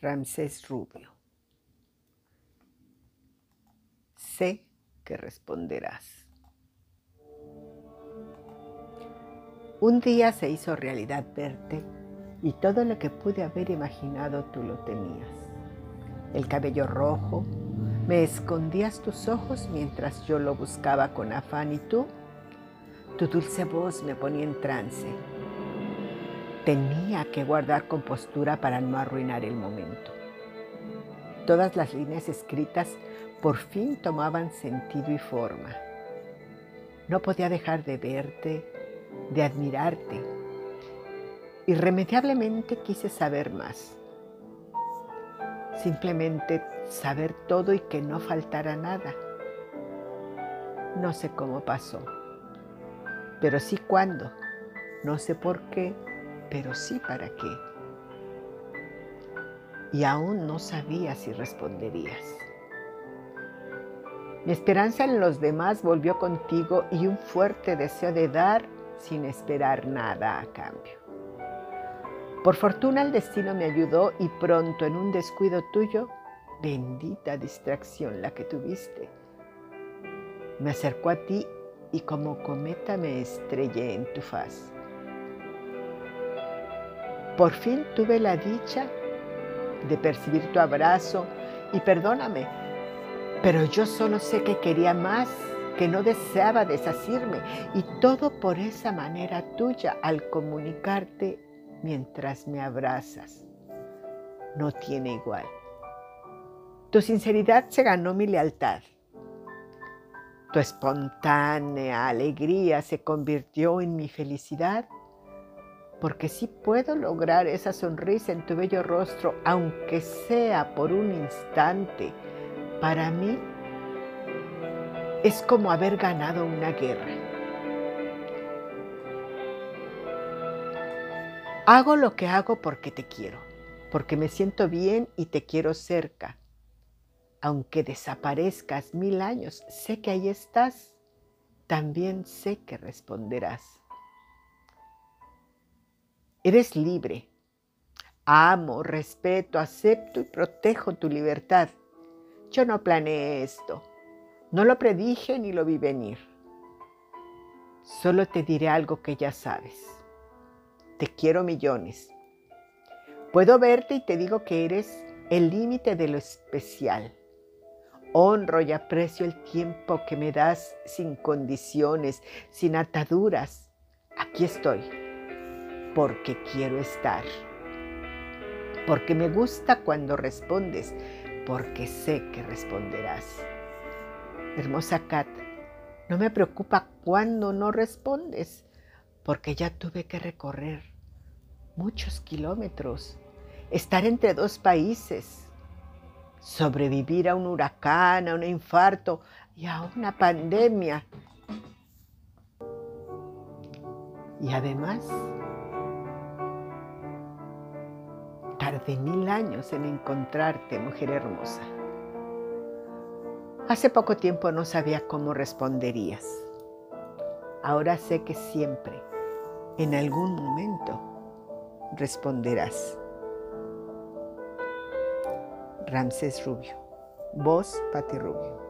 Ramsés Rubio. Sé que responderás. Un día se hizo realidad verte y todo lo que pude haber imaginado tú lo tenías. El cabello rojo, me escondías tus ojos mientras yo lo buscaba con afán y tú, tu dulce voz me ponía en trance Tenía que guardar compostura para no arruinar el momento. Todas las líneas escritas por fin tomaban sentido y forma. No podía dejar de verte, de admirarte. Irremediablemente quise saber más. Simplemente saber todo y que no faltara nada. No sé cómo pasó, pero sí cuándo. No sé por qué pero sí para qué. Y aún no sabía si responderías. Mi esperanza en los demás volvió contigo y un fuerte deseo de dar sin esperar nada a cambio. Por fortuna el destino me ayudó y pronto en un descuido tuyo, bendita distracción la que tuviste, me acercó a ti y como cometa me estrellé en tu faz. Por fin tuve la dicha de percibir tu abrazo y perdóname, pero yo solo sé que quería más, que no deseaba desasirme y todo por esa manera tuya al comunicarte mientras me abrazas. No tiene igual. Tu sinceridad se ganó mi lealtad. Tu espontánea alegría se convirtió en mi felicidad porque sí puedo lograr esa sonrisa en tu bello rostro, aunque sea por un instante. Para mí es como haber ganado una guerra. Hago lo que hago porque te quiero, porque me siento bien y te quiero cerca. Aunque desaparezcas mil años, sé que ahí estás. También sé que responderás. Eres libre. Amo, respeto, acepto y protejo tu libertad. Yo no planeé esto. No lo predije ni lo vi venir. Solo te diré algo que ya sabes. Te quiero millones. Puedo verte y te digo que eres el límite de lo especial. Honro y aprecio el tiempo que me das sin condiciones, sin ataduras. Aquí estoy porque quiero estar. Porque me gusta cuando respondes, porque sé que responderás. Hermosa Kat, no me preocupa cuando no respondes, porque ya tuve que recorrer muchos kilómetros, estar entre dos países, sobrevivir a un huracán, a un infarto y a una pandemia. Y además, de mil años en encontrarte, mujer hermosa. Hace poco tiempo no sabía cómo responderías. Ahora sé que siempre, en algún momento, responderás. Ramsés Rubio. Voz Pati Rubio.